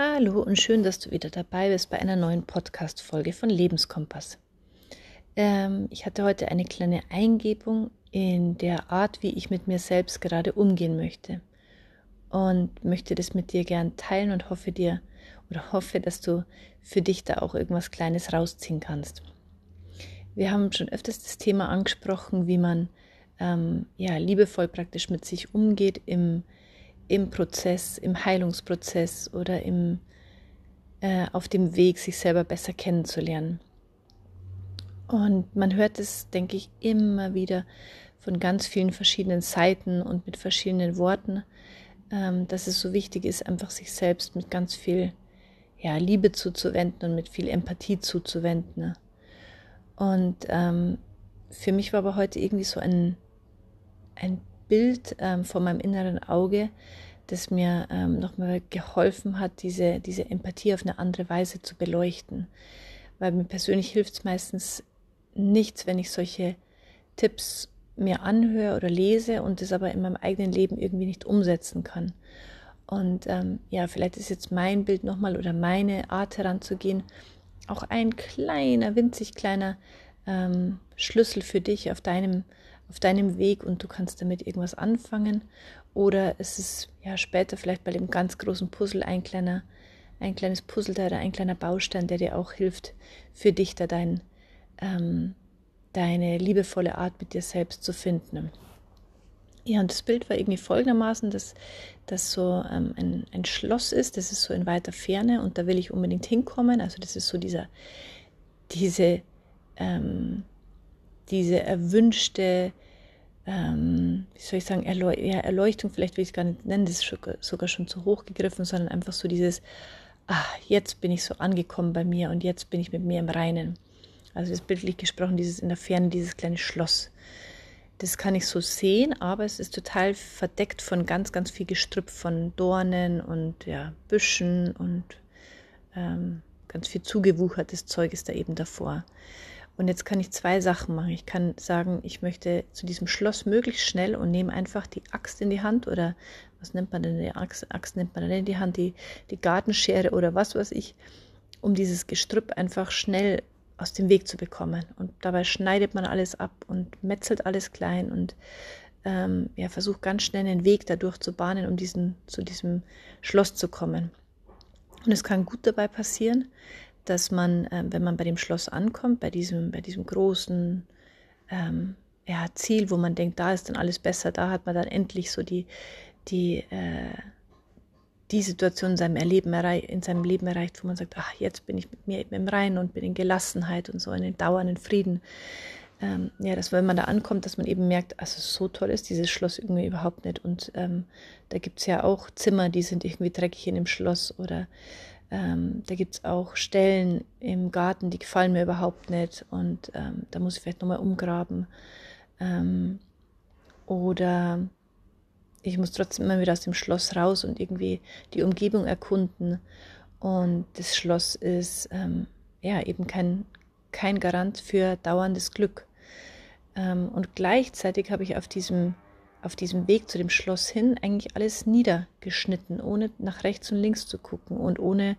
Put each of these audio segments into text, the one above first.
Hallo und schön, dass du wieder dabei bist bei einer neuen Podcast-Folge von Lebenskompass. Ähm, ich hatte heute eine kleine Eingebung in der Art, wie ich mit mir selbst gerade umgehen möchte. Und möchte das mit dir gern teilen und hoffe dir oder hoffe, dass du für dich da auch irgendwas Kleines rausziehen kannst. Wir haben schon öfters das Thema angesprochen, wie man ähm, ja liebevoll praktisch mit sich umgeht im im Prozess, im Heilungsprozess oder im, äh, auf dem Weg, sich selber besser kennenzulernen. Und man hört es, denke ich, immer wieder von ganz vielen verschiedenen Seiten und mit verschiedenen Worten, ähm, dass es so wichtig ist, einfach sich selbst mit ganz viel ja, Liebe zuzuwenden und mit viel Empathie zuzuwenden. Und ähm, für mich war aber heute irgendwie so ein, ein Bild ähm, vor meinem inneren Auge, das mir ähm, nochmal geholfen hat, diese, diese Empathie auf eine andere Weise zu beleuchten. Weil mir persönlich hilft es meistens nichts, wenn ich solche Tipps mir anhöre oder lese und das aber in meinem eigenen Leben irgendwie nicht umsetzen kann. Und ähm, ja, vielleicht ist jetzt mein Bild nochmal oder meine Art heranzugehen auch ein kleiner, winzig kleiner ähm, Schlüssel für dich auf deinem auf deinem Weg und du kannst damit irgendwas anfangen. Oder es ist ja später vielleicht bei dem ganz großen Puzzle ein kleiner, ein kleines Puzzleteil oder ein kleiner Baustein, der dir auch hilft, für dich da dein, ähm, deine liebevolle Art mit dir selbst zu finden. Ja, und das Bild war irgendwie folgendermaßen, dass das so ähm, ein, ein Schloss ist, das ist so in weiter Ferne und da will ich unbedingt hinkommen. Also das ist so dieser, diese, ähm, diese erwünschte, ähm, wie soll ich sagen, Erleu ja, Erleuchtung, vielleicht will ich es gar nicht nennen, das ist sogar schon zu hoch gegriffen, sondern einfach so dieses, ah, jetzt bin ich so angekommen bei mir und jetzt bin ich mit mir im Reinen. Also das bildlich gesprochen, dieses in der Ferne, dieses kleine Schloss. Das kann ich so sehen, aber es ist total verdeckt von ganz, ganz viel Gestrüpp von Dornen und ja, Büschen und ähm, ganz viel zugewuchertes Zeug ist da eben davor. Und jetzt kann ich zwei Sachen machen. Ich kann sagen, ich möchte zu diesem Schloss möglichst schnell und nehme einfach die Axt in die Hand oder was nennt man denn die Axt? Axt nennt man denn in die Hand, die, die Gartenschere oder was weiß ich, um dieses Gestrüpp einfach schnell aus dem Weg zu bekommen. Und dabei schneidet man alles ab und metzelt alles klein und ähm, ja, versucht ganz schnell einen Weg dadurch zu bahnen, um diesen, zu diesem Schloss zu kommen. Und es kann gut dabei passieren, dass man, äh, wenn man bei dem Schloss ankommt, bei diesem, bei diesem großen ähm, ja, Ziel, wo man denkt, da ist dann alles besser, da hat man dann endlich so die, die, äh, die Situation in seinem, Erleben in seinem Leben erreicht, wo man sagt, ach, jetzt bin ich mit mir eben im Reinen und bin in Gelassenheit und so in den dauernden Frieden. Ähm, ja, dass wenn man da ankommt, dass man eben merkt, also so toll ist dieses Schloss irgendwie überhaupt nicht. Und ähm, da gibt es ja auch Zimmer, die sind irgendwie dreckig in dem Schloss oder ähm, da gibt es auch Stellen im Garten, die gefallen mir überhaupt nicht und ähm, da muss ich vielleicht nochmal umgraben. Ähm, oder ich muss trotzdem immer wieder aus dem Schloss raus und irgendwie die Umgebung erkunden. Und das Schloss ist ähm, ja eben kein, kein Garant für dauerndes Glück. Ähm, und gleichzeitig habe ich auf diesem auf diesem Weg zu dem Schloss hin eigentlich alles niedergeschnitten, ohne nach rechts und links zu gucken und ohne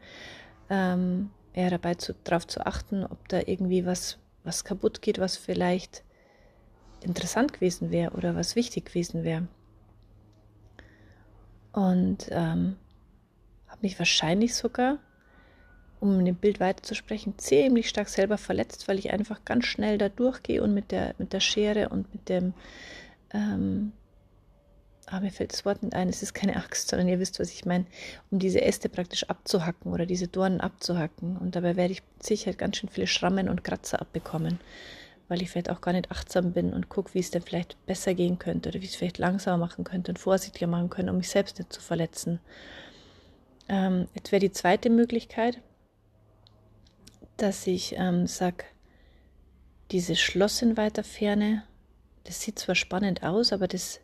ähm, ja, dabei zu, darauf zu achten, ob da irgendwie was, was kaputt geht, was vielleicht interessant gewesen wäre oder was wichtig gewesen wäre. Und ähm, habe mich wahrscheinlich sogar, um in dem Bild weiterzusprechen, ziemlich stark selber verletzt, weil ich einfach ganz schnell da durchgehe und mit der, mit der Schere und mit dem ähm, ah, mir fällt das Wort nicht ein, es ist keine Axt, sondern ihr wisst, was ich meine, um diese Äste praktisch abzuhacken oder diese Dornen abzuhacken. Und dabei werde ich sicher ganz schön viele Schrammen und Kratzer abbekommen, weil ich vielleicht auch gar nicht achtsam bin und gucke, wie es denn vielleicht besser gehen könnte oder wie es vielleicht langsamer machen könnte und vorsichtiger machen könnte, um mich selbst nicht zu verletzen. Ähm, jetzt wäre die zweite Möglichkeit, dass ich ähm, sage, dieses Schloss in weiter Ferne, das sieht zwar spannend aus, aber das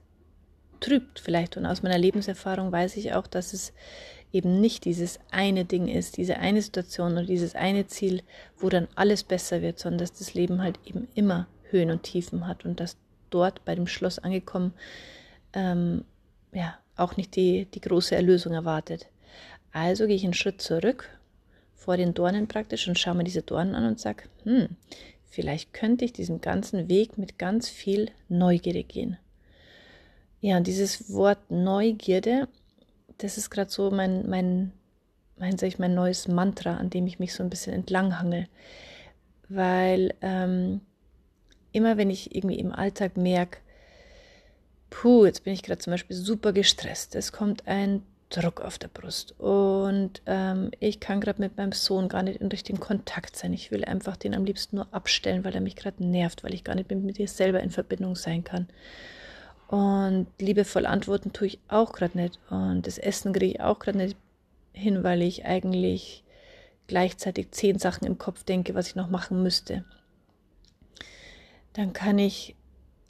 trübt vielleicht. Und aus meiner Lebenserfahrung weiß ich auch, dass es eben nicht dieses eine Ding ist, diese eine Situation oder dieses eine Ziel, wo dann alles besser wird, sondern dass das Leben halt eben immer Höhen und Tiefen hat und dass dort bei dem Schloss angekommen, ähm, ja, auch nicht die, die große Erlösung erwartet. Also gehe ich einen Schritt zurück vor den Dornen praktisch und schaue mir diese Dornen an und sage, hm, vielleicht könnte ich diesen ganzen Weg mit ganz viel Neugierde gehen. Ja, und dieses Wort Neugierde, das ist gerade so mein, mein, mein, sag ich, mein neues Mantra, an dem ich mich so ein bisschen entlanghangel. Weil ähm, immer wenn ich irgendwie im Alltag merke, puh, jetzt bin ich gerade zum Beispiel super gestresst, es kommt ein Druck auf der Brust und ähm, ich kann gerade mit meinem Sohn gar nicht in richtigen Kontakt sein. Ich will einfach den am liebsten nur abstellen, weil er mich gerade nervt, weil ich gar nicht mit mir selber in Verbindung sein kann. Und liebevoll antworten tue ich auch gerade nicht. Und das Essen kriege ich auch gerade nicht hin, weil ich eigentlich gleichzeitig zehn Sachen im Kopf denke, was ich noch machen müsste. Dann kann ich,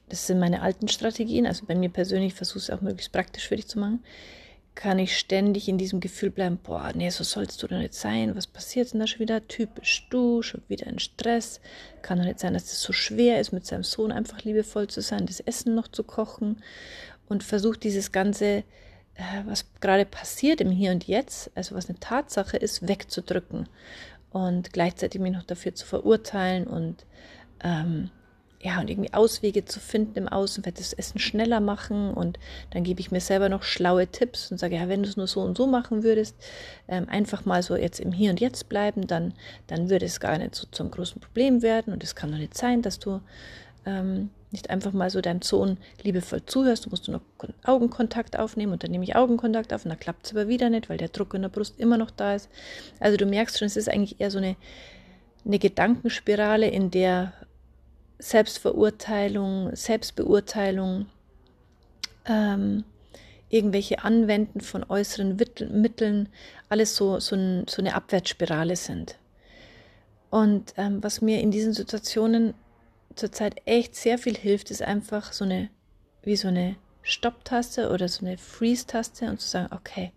das sind meine alten Strategien, also bei mir persönlich versuche ich es auch möglichst praktisch für dich zu machen, kann ich ständig in diesem Gefühl bleiben, boah, nee, so sollst du doch nicht sein, was passiert denn da schon wieder? Typisch du, schon wieder in Stress. Kann doch nicht sein, dass es das so schwer ist, mit seinem Sohn einfach liebevoll zu sein, das Essen noch zu kochen und versucht dieses ganze, äh, was gerade passiert im Hier und Jetzt, also was eine Tatsache ist, wegzudrücken und gleichzeitig mich noch dafür zu verurteilen und ähm, ja, und irgendwie Auswege zu finden im Außen, werde das Essen schneller machen und dann gebe ich mir selber noch schlaue Tipps und sage, ja, wenn du es nur so und so machen würdest, ähm, einfach mal so jetzt im Hier und Jetzt bleiben, dann, dann würde es gar nicht so zum großen Problem werden und es kann doch nicht sein, dass du ähm, nicht einfach mal so deinem Sohn liebevoll zuhörst, du musst nur noch Augenkontakt aufnehmen und dann nehme ich Augenkontakt auf und dann klappt es aber wieder nicht, weil der Druck in der Brust immer noch da ist. Also du merkst schon, es ist eigentlich eher so eine, eine Gedankenspirale, in der Selbstverurteilung, Selbstbeurteilung, ähm, irgendwelche Anwenden von äußeren Mitteln, alles so, so, ein, so eine Abwärtsspirale sind. Und ähm, was mir in diesen Situationen zurzeit echt sehr viel hilft, ist einfach so eine, wie so eine Stopptaste oder so eine Freeze-Taste und zu sagen, okay,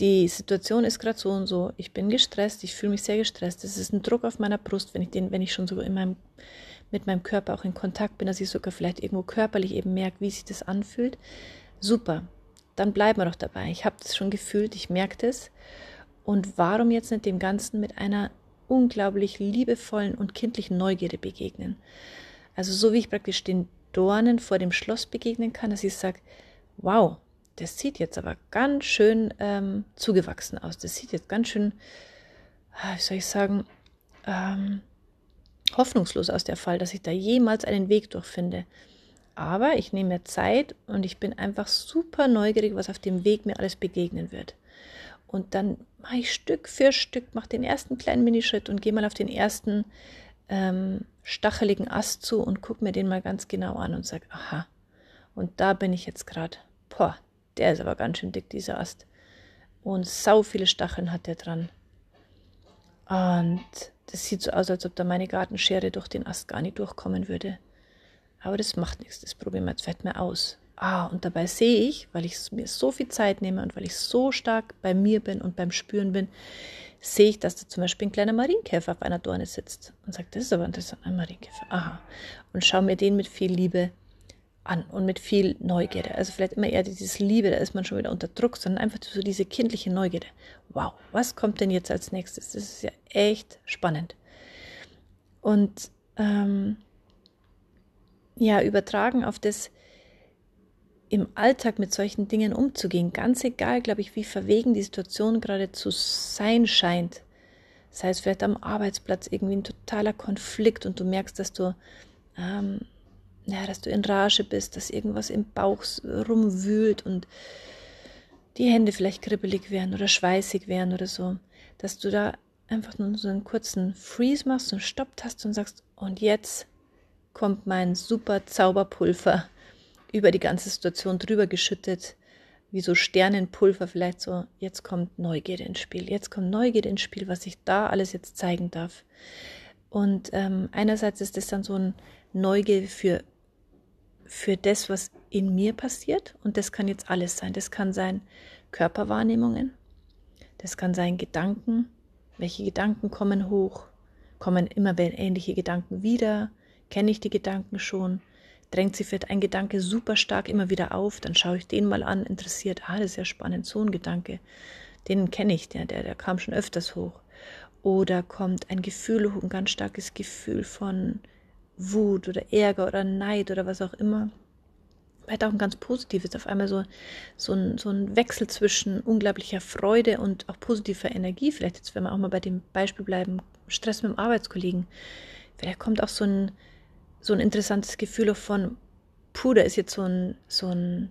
die Situation ist gerade so und so, ich bin gestresst, ich fühle mich sehr gestresst, es ist ein Druck auf meiner Brust, wenn ich den, wenn ich schon so in meinem, mit meinem Körper auch in Kontakt bin, dass ich sogar vielleicht irgendwo körperlich eben merke, wie sich das anfühlt. Super, dann bleiben wir doch dabei. Ich habe das schon gefühlt, ich merke das. Und warum jetzt nicht dem Ganzen mit einer unglaublich liebevollen und kindlichen Neugierde begegnen? Also so wie ich praktisch den Dornen vor dem Schloss begegnen kann, dass ich sage, wow, das sieht jetzt aber ganz schön ähm, zugewachsen aus. Das sieht jetzt ganz schön, ah, wie soll ich sagen, ähm, hoffnungslos aus der Fall, dass ich da jemals einen Weg durchfinde. Aber ich nehme mir Zeit und ich bin einfach super neugierig, was auf dem Weg mir alles begegnen wird. Und dann mache ich Stück für Stück, mache den ersten kleinen Minischritt und gehe mal auf den ersten ähm, stacheligen Ast zu und gucke mir den mal ganz genau an und sage, aha, und da bin ich jetzt gerade. Boah, der ist aber ganz schön dick, dieser Ast. Und sau viele Stacheln hat der dran. Und das sieht so aus, als ob da meine Gartenschere durch den Ast gar nicht durchkommen würde. Aber das macht nichts, das probieren wir jetzt vielleicht mal aus. Ah, und dabei sehe ich, weil ich mir so viel Zeit nehme und weil ich so stark bei mir bin und beim Spüren bin, sehe ich, dass da zum Beispiel ein kleiner Marienkäfer auf einer Dorne sitzt und sagt, das ist aber interessant, ein Marienkäfer. Aha. Und schaue mir den mit viel Liebe an und mit viel Neugierde. Also vielleicht immer eher dieses Liebe, da ist man schon wieder unter Druck, sondern einfach so diese kindliche Neugierde. Wow, was kommt denn jetzt als nächstes? Das ist ja echt spannend. Und ähm, ja, übertragen auf das im Alltag mit solchen Dingen umzugehen, ganz egal, glaube ich, wie verwegen die Situation gerade zu sein scheint. Sei es vielleicht am Arbeitsplatz irgendwie ein totaler Konflikt und du merkst, dass du ähm, ja, dass du in Rage bist, dass irgendwas im Bauch rumwühlt und die Hände vielleicht kribbelig werden oder schweißig werden oder so, dass du da einfach nur so einen kurzen Freeze machst, und Stopptast und sagst, und jetzt kommt mein super Zauberpulver über die ganze Situation drüber geschüttet, wie so Sternenpulver vielleicht so, jetzt kommt Neugierde ins Spiel, jetzt kommt Neugierde ins Spiel, was ich da alles jetzt zeigen darf. Und ähm, einerseits ist das dann so ein Neugierde für für das, was in mir passiert. Und das kann jetzt alles sein. Das kann sein Körperwahrnehmungen, das kann sein Gedanken. Welche Gedanken kommen hoch? Kommen immer ähnliche Gedanken wieder? Kenne ich die Gedanken schon? drängt sich vielleicht ein Gedanke super stark immer wieder auf, dann schaue ich den mal an, interessiert, ah, das ist ja spannend, so ein Gedanke, den kenne ich, der, der, der kam schon öfters hoch. Oder kommt ein Gefühl hoch, ein ganz starkes Gefühl von Wut oder Ärger oder Neid oder was auch immer. Vielleicht auch ein ganz positives, auf einmal so, so, ein, so ein Wechsel zwischen unglaublicher Freude und auch positiver Energie. Vielleicht jetzt, wenn wir auch mal bei dem Beispiel bleiben, Stress mit dem Arbeitskollegen. Vielleicht kommt auch so ein, so ein interessantes Gefühl von, puh, da ist jetzt so ein, so ein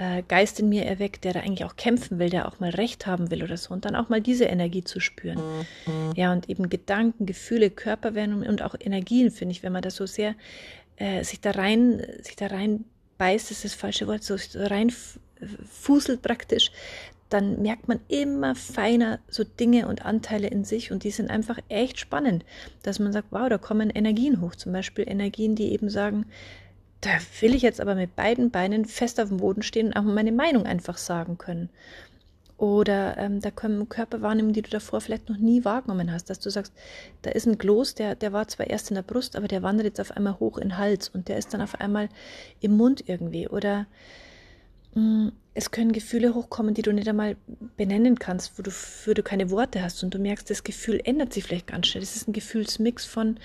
äh, Geist in mir erweckt, der da eigentlich auch kämpfen will, der auch mal Recht haben will oder so. Und dann auch mal diese Energie zu spüren. Mhm. Ja, und eben Gedanken, Gefühle, Körperwärme und auch Energien, finde ich, wenn man das so sehr äh, sich da rein, sich da rein beißt, ist das falsche Wort, so rein fuselt praktisch, dann merkt man immer feiner so Dinge und Anteile in sich und die sind einfach echt spannend, dass man sagt, wow, da kommen Energien hoch, zum Beispiel Energien, die eben sagen, da will ich jetzt aber mit beiden Beinen fest auf dem Boden stehen und auch meine Meinung einfach sagen können. Oder ähm, da kommen Körperwahrnehmungen, die du davor vielleicht noch nie wahrgenommen hast, dass du sagst, da ist ein Kloß, der, der war zwar erst in der Brust, aber der wandert jetzt auf einmal hoch in den Hals und der ist dann auf einmal im Mund irgendwie. Oder mh, mm, es können Gefühle hochkommen, die du nicht einmal benennen kannst, wo du, für du keine Worte hast und du merkst, das Gefühl ändert sich vielleicht ganz schnell. Das ist ein Gefühlsmix von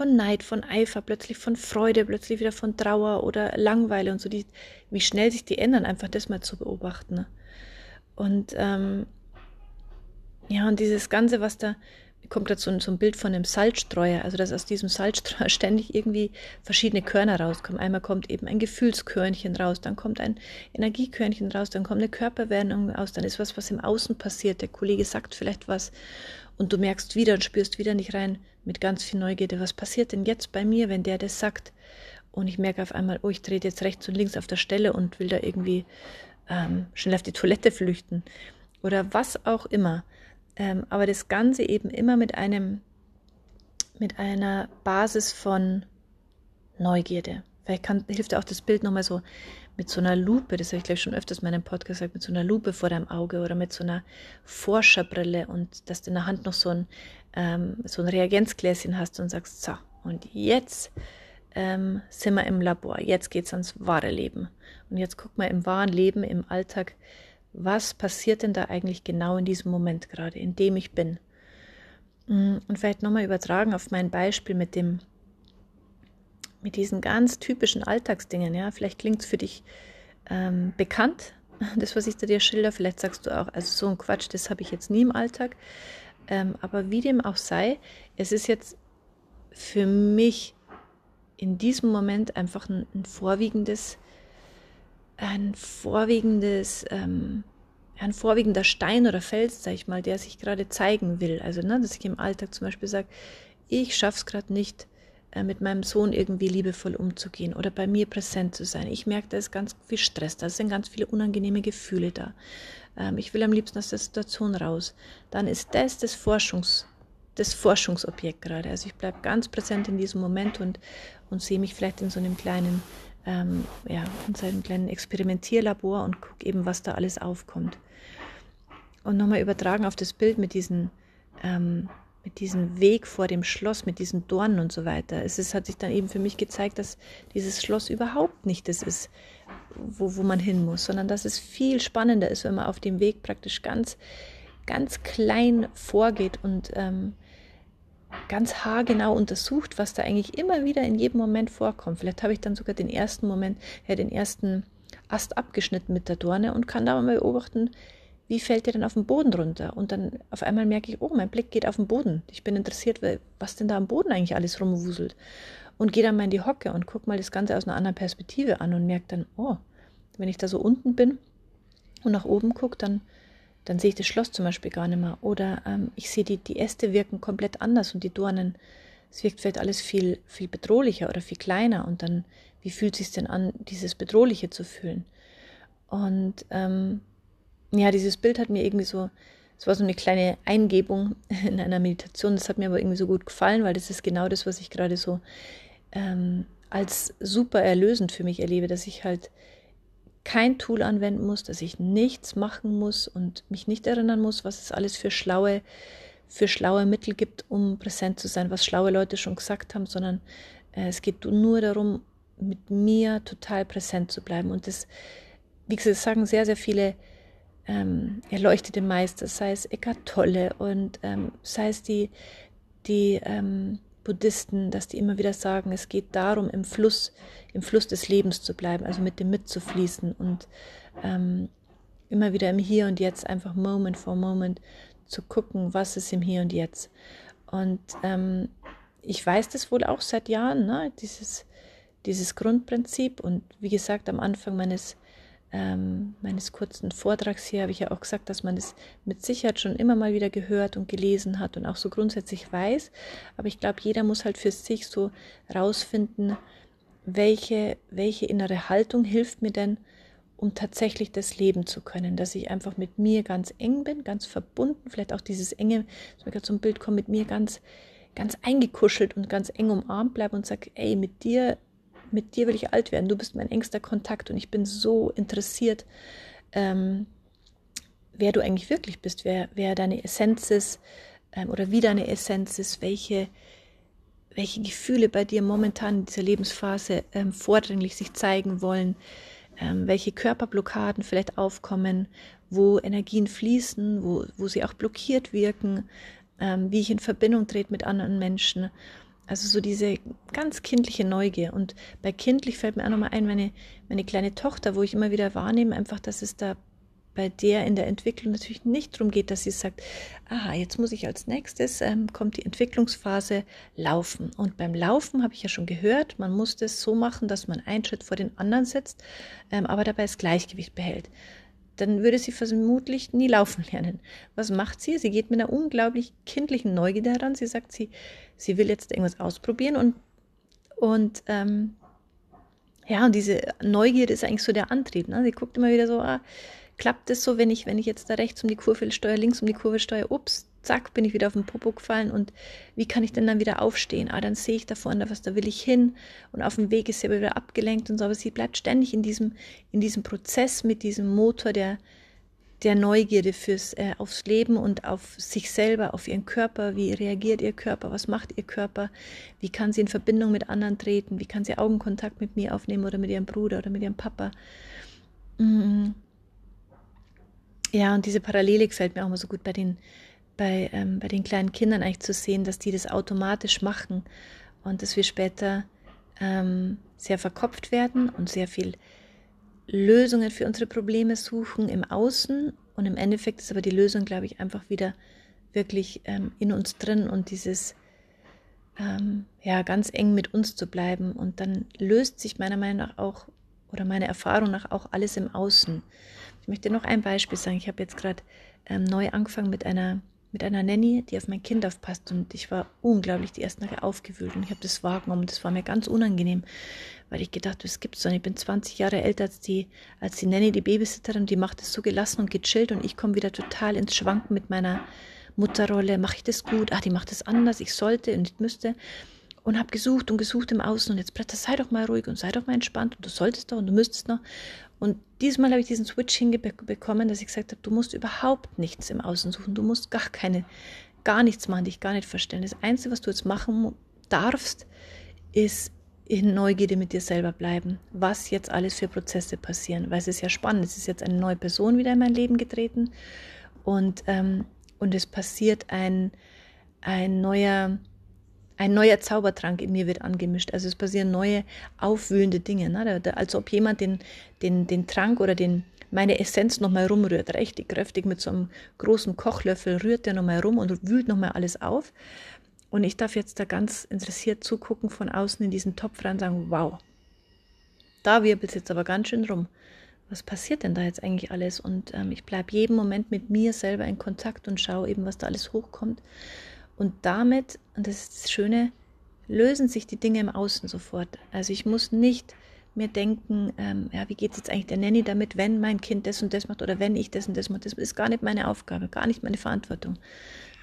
von Neid, von Eifer, plötzlich von Freude, plötzlich wieder von Trauer oder Langweile und so, die, wie schnell sich die ändern, einfach das mal zu beobachten. Ne? Und ähm, ja, und dieses Ganze, was da, kommt gerade so, ein Bild von einem Salzstreuer, also dass aus diesem Salzstreuer ständig irgendwie verschiedene Körner rauskommen. Einmal kommt eben ein Gefühlskörnchen raus, dann kommt ein Energiekörnchen raus, dann kommt eine Körperwärmung raus, dann ist was, was im Außen passiert. Der Kollege sagt vielleicht was und du merkst wieder und spürst wieder nicht rein mit ganz viel Neugierde, was passiert denn jetzt bei mir, wenn der das sagt? Und ich merke auf einmal, oh, ich drehe jetzt rechts und links auf der Stelle und will da irgendwie ähm, schnell auf die Toilette flüchten oder was auch immer. Ähm, aber das Ganze eben immer mit einem, mit einer Basis von Neugierde. Vielleicht kann, hilft auch das Bild nochmal so mit so einer Lupe, das habe ich gleich schon öfters in meinem Podcast gesagt, mit so einer Lupe vor deinem Auge oder mit so einer Forscherbrille und dass du in der Hand noch so ein, ähm, so ein Reagenzgläschen hast und sagst, so, und jetzt ähm, sind wir im Labor, jetzt geht es ans wahre Leben. Und jetzt guck mal im wahren Leben, im Alltag, was passiert denn da eigentlich genau in diesem Moment gerade, in dem ich bin. Mm, und vielleicht nochmal übertragen auf mein Beispiel mit dem mit diesen ganz typischen Alltagsdingen. Ja, vielleicht klingt es für dich ähm, bekannt, das, was ich da dir schilder. Vielleicht sagst du auch, also so ein Quatsch, das habe ich jetzt nie im Alltag. Ähm, aber wie dem auch sei, es ist jetzt für mich in diesem Moment einfach ein, ein vorwiegendes, ein vorwiegendes, ähm, ein vorwiegender Stein oder Fels, sag ich mal, der sich gerade zeigen will. Also, ne, dass ich im Alltag zum Beispiel sage, ich schaffe es gerade nicht, mit meinem Sohn irgendwie liebevoll umzugehen oder bei mir präsent zu sein. Ich merke, da ist ganz viel Stress, da sind ganz viele unangenehme Gefühle da. Ähm, ich will am liebsten aus der Situation raus. Dann ist das das Forschungs, das Forschungsobjekt gerade. Also ich bleibe ganz präsent in diesem Moment und, und sehe mich vielleicht in so einem kleinen, ähm, ja, in so einem kleinen Experimentierlabor und gucke eben, was da alles aufkommt. Und nochmal übertragen auf das Bild mit diesen ähm, mit diesem Weg vor dem Schloss, mit diesen Dornen und so weiter. Es ist, hat sich dann eben für mich gezeigt, dass dieses Schloss überhaupt nicht das ist, wo, wo man hin muss, sondern dass es viel spannender ist, wenn man auf dem Weg praktisch ganz, ganz klein vorgeht und ähm, ganz haargenau untersucht, was da eigentlich immer wieder in jedem Moment vorkommt. Vielleicht habe ich dann sogar den ersten Moment, ja, den ersten Ast abgeschnitten mit der Dorne und kann da mal beobachten, wie fällt der denn auf den Boden runter? Und dann auf einmal merke ich, oh, mein Blick geht auf den Boden. Ich bin interessiert, was denn da am Boden eigentlich alles rumwuselt. Und gehe dann mal in die Hocke und gucke mal das Ganze aus einer anderen Perspektive an und merke dann, oh, wenn ich da so unten bin und nach oben gucke, dann, dann sehe ich das Schloss zum Beispiel gar nicht mehr. Oder ähm, ich sehe, die, die Äste wirken komplett anders und die Dornen, es wirkt vielleicht alles viel, viel bedrohlicher oder viel kleiner. Und dann, wie fühlt es sich denn an, dieses Bedrohliche zu fühlen? Und ähm, ja, dieses Bild hat mir irgendwie so, es war so eine kleine Eingebung in einer Meditation. Das hat mir aber irgendwie so gut gefallen, weil das ist genau das, was ich gerade so ähm, als super erlösend für mich erlebe, dass ich halt kein Tool anwenden muss, dass ich nichts machen muss und mich nicht erinnern muss, was es alles für schlaue, für schlaue Mittel gibt, um präsent zu sein, was schlaue Leute schon gesagt haben, sondern Äh, es geht nur darum, mit mir total präsent zu bleiben. Und das, wie gesagt, sagen sehr, sehr viele ähm, erleuchtete Meister, sei es Eckhart Tolle und ähm, sei es die, die ähm, Buddhisten, dass die immer wieder sagen, es geht darum, im Fluss, im Fluss des Lebens zu bleiben, also mit dem mitzufließen und ähm, immer wieder im Hier und Jetzt einfach Moment for Moment zu gucken, was ist im Hier und Jetzt. Und ähm, ich weiß das wohl auch seit Jahren, ne? dieses, dieses Grundprinzip. Und wie gesagt, am Anfang meines, ähm, meines kurzen Vortrags hier habe ich ja auch gesagt, dass man das mit Sicherheit schon immer mal wieder gehört und gelesen hat und auch so grundsätzlich weiß. Aber ich glaube, jeder muss halt für sich so rausfinden, welche, welche innere Haltung hilft mir denn, um tatsächlich das leben zu können, dass ich einfach mit mir ganz eng bin, ganz verbunden, vielleicht auch dieses enge, dass mir gerade zum Bild kommt, mit mir ganz, ganz eingekuschelt und ganz eng umarmt bleibe und sage, ey, mit dir, mit dir will ich alt werden, du bist mein engster Kontakt und ich bin so interessiert, ähm, wer du eigentlich wirklich bist, wer, wer deine Essenz ist ähm, oder wie deine Essenz ist, welche, welche Gefühle bei dir momentan in dieser Lebensphase ähm, vordringlich sich zeigen wollen, ähm, welche Körperblockaden vielleicht aufkommen, wo Energien fließen, wo, wo sie auch blockiert wirken, ähm, wie ich in Verbindung trete mit anderen Menschen. Also so diese ganz kindliche Neugier. Und bei kindlich fällt mir auch nochmal ein, meine, meine kleine Tochter, wo ich immer wieder wahrnehme, einfach, dass es da bei der in der Entwicklung natürlich nicht darum geht, dass sie sagt, ah, jetzt muss ich als nächstes, ähm, kommt die Entwicklungsphase Laufen. Und beim Laufen habe ich ja schon gehört, man muss das so machen, dass man einen Schritt vor den anderen setzt, ähm, aber dabei das Gleichgewicht behält. Dann würde sie vermutlich nie laufen lernen. Was macht sie? Sie geht mit einer unglaublich kindlichen Neugierde heran. Sie sagt, sie, sie will jetzt irgendwas ausprobieren und, und ähm, ja, und diese Neugierde ist eigentlich so der Antrieb. Ne? Sie guckt immer wieder so, ah, klappt es so, wenn ich, wenn ich jetzt da rechts um die Kurve steuere, links um die Kurve steuere, ups, zack, bin ich wieder auf den Popo gefallen und wie kann ich denn dann wieder aufstehen? Ah, dann sehe ich da vorne was, da will ich hin und auf dem Weg ist sie aber wieder abgelenkt und so, aber sie bleibt ständig in diesem, in diesem Prozess mit diesem Motor der, der Neugierde fürs, äh, aufs Leben und auf sich selber, auf ihren Körper, wie reagiert ihr Körper, was macht ihr Körper, wie kann sie in Verbindung mit anderen treten, wie kann sie Augenkontakt mit mir aufnehmen oder mit ihrem Bruder oder mit ihrem Papa. Mhm. Ja, und diese Parallele gefällt mir auch immer so gut bei den, bei, ähm, bei den kleinen Kindern eigentlich zu sehen, dass die das automatisch machen und dass wir später ähm, sehr verkopft werden und sehr viel Lösungen für unsere Probleme suchen im Außen und im Endeffekt ist aber die Lösung, glaube ich, einfach wieder wirklich ähm, in uns drin und dieses ähm, ja ganz eng mit uns zu bleiben und dann löst sich meiner Meinung nach auch oder meiner Erfahrung nach auch alles im Außen. Ich möchte noch ein Beispiel sagen. Ich habe jetzt gerade ähm, neu angefangen mit einer, mit einer Nanny, die auf mein Kind aufpasst. Und ich war unglaublich die ersten Tage aufgewühlt und ich habe das wahrgenommen. Das war mir ganz unangenehm, weil ich gedacht, das gibt's doch. Ich bin 20 Jahre älter als die, als die Nanny, die Babysitterin. Die macht es so gelassen und gechillt und ich komme wieder total ins Schwanken mit meiner Mutterrolle. Mache ich das gut? Ach, die macht es anders. Ich sollte und ich müsste und habe gesucht und gesucht im Außen und jetzt Bretter, sei doch mal ruhig und sei doch mal entspannt und du solltest doch und du müsstest noch. Und diesmal habe ich diesen Switch hinbekommen, dass ich gesagt habe, du musst überhaupt nichts im Außen suchen, du musst gar keine, gar nichts machen, dich gar nicht verstellen. Das Einzige, was du jetzt machen darfst, ist in Neugierde mit dir selber bleiben, was jetzt alles für Prozesse passieren, weil es ist ja spannend, es ist jetzt eine neue Person wieder in mein Leben getreten und, ähm, und es passiert ein, ein neuer ein neuer Zaubertrank in mir wird angemischt. Also es passieren neue, aufwühlende Dinge. Ne? Als ob jemand den, den, den Trank oder den, meine Essenz nochmal rumrührt, richtig kräftig mit so einem großen Kochlöffel rührt der nochmal rum und wühlt nochmal alles auf. Und ich darf jetzt da ganz interessiert zugucken von außen in diesen Topf rein und sagen, wow, da wirbelt es jetzt aber ganz schön rum. Was passiert denn da jetzt eigentlich alles? Und ähm, ich bleibe jeden Moment mit mir selber in Kontakt und schaue eben, was da alles hochkommt. Und damit, und das ist das Schöne, lösen sich die Dinge im Außen sofort. Also ich muss nicht mir denken, ähm, ja, wie geht es jetzt eigentlich der Nanny damit, wenn mein Kind das und das macht oder wenn ich das und das mache. Das ist gar nicht meine Aufgabe, gar nicht meine Verantwortung.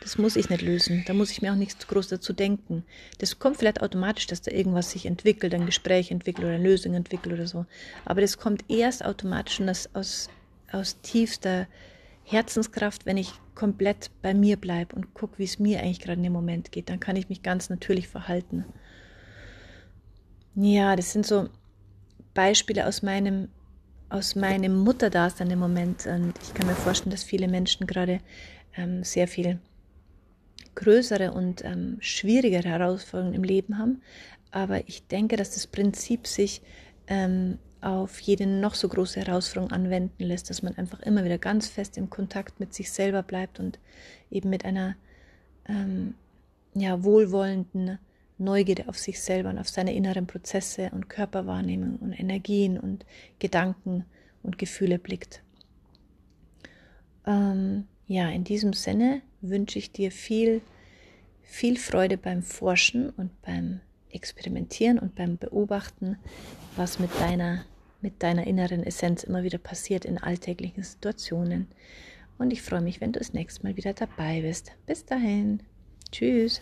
Das muss ich nicht lösen. Da muss ich mir auch nichts groß dazu denken. Das kommt vielleicht automatisch, dass da irgendwas sich entwickelt, ein Gespräch entwickelt oder eine Lösung entwickelt oder so. Aber das kommt erst automatisch und das aus, aus tiefster Herzenskraft, wenn ich komplett bei mir bleibe und gucke, wie es mir eigentlich gerade in dem Moment geht. Dann kann ich mich ganz natürlich verhalten. Ja, das sind so Beispiele aus meinem, aus meinem Mutterdasein im Moment. Und ich kann mir vorstellen, dass viele Menschen gerade ähm, sehr viel größere und ähm, schwierigere Herausforderungen im Leben haben. Aber ich denke, dass das Prinzip sich ähm, auf jede noch so große Herausforderung anwenden lässt, dass man einfach immer wieder ganz fest im Kontakt mit sich selber bleibt und eben mit einer ähm, ja, wohlwollenden Neugierde auf sich selber und auf seine inneren Prozesse und Körperwahrnehmung und Energien und Gedanken und Gefühle blickt. Ähm, ja, in diesem Sinne wünsche ich dir viel, viel Freude beim Forschen und beim Experimentieren und beim Beobachten, was mit deiner, mit deiner inneren Essenz immer wieder passiert in alltäglichen Situationen. Und ich freue mich, wenn du das nächste Mal wieder dabei bist. Bis dahin. Tschüss.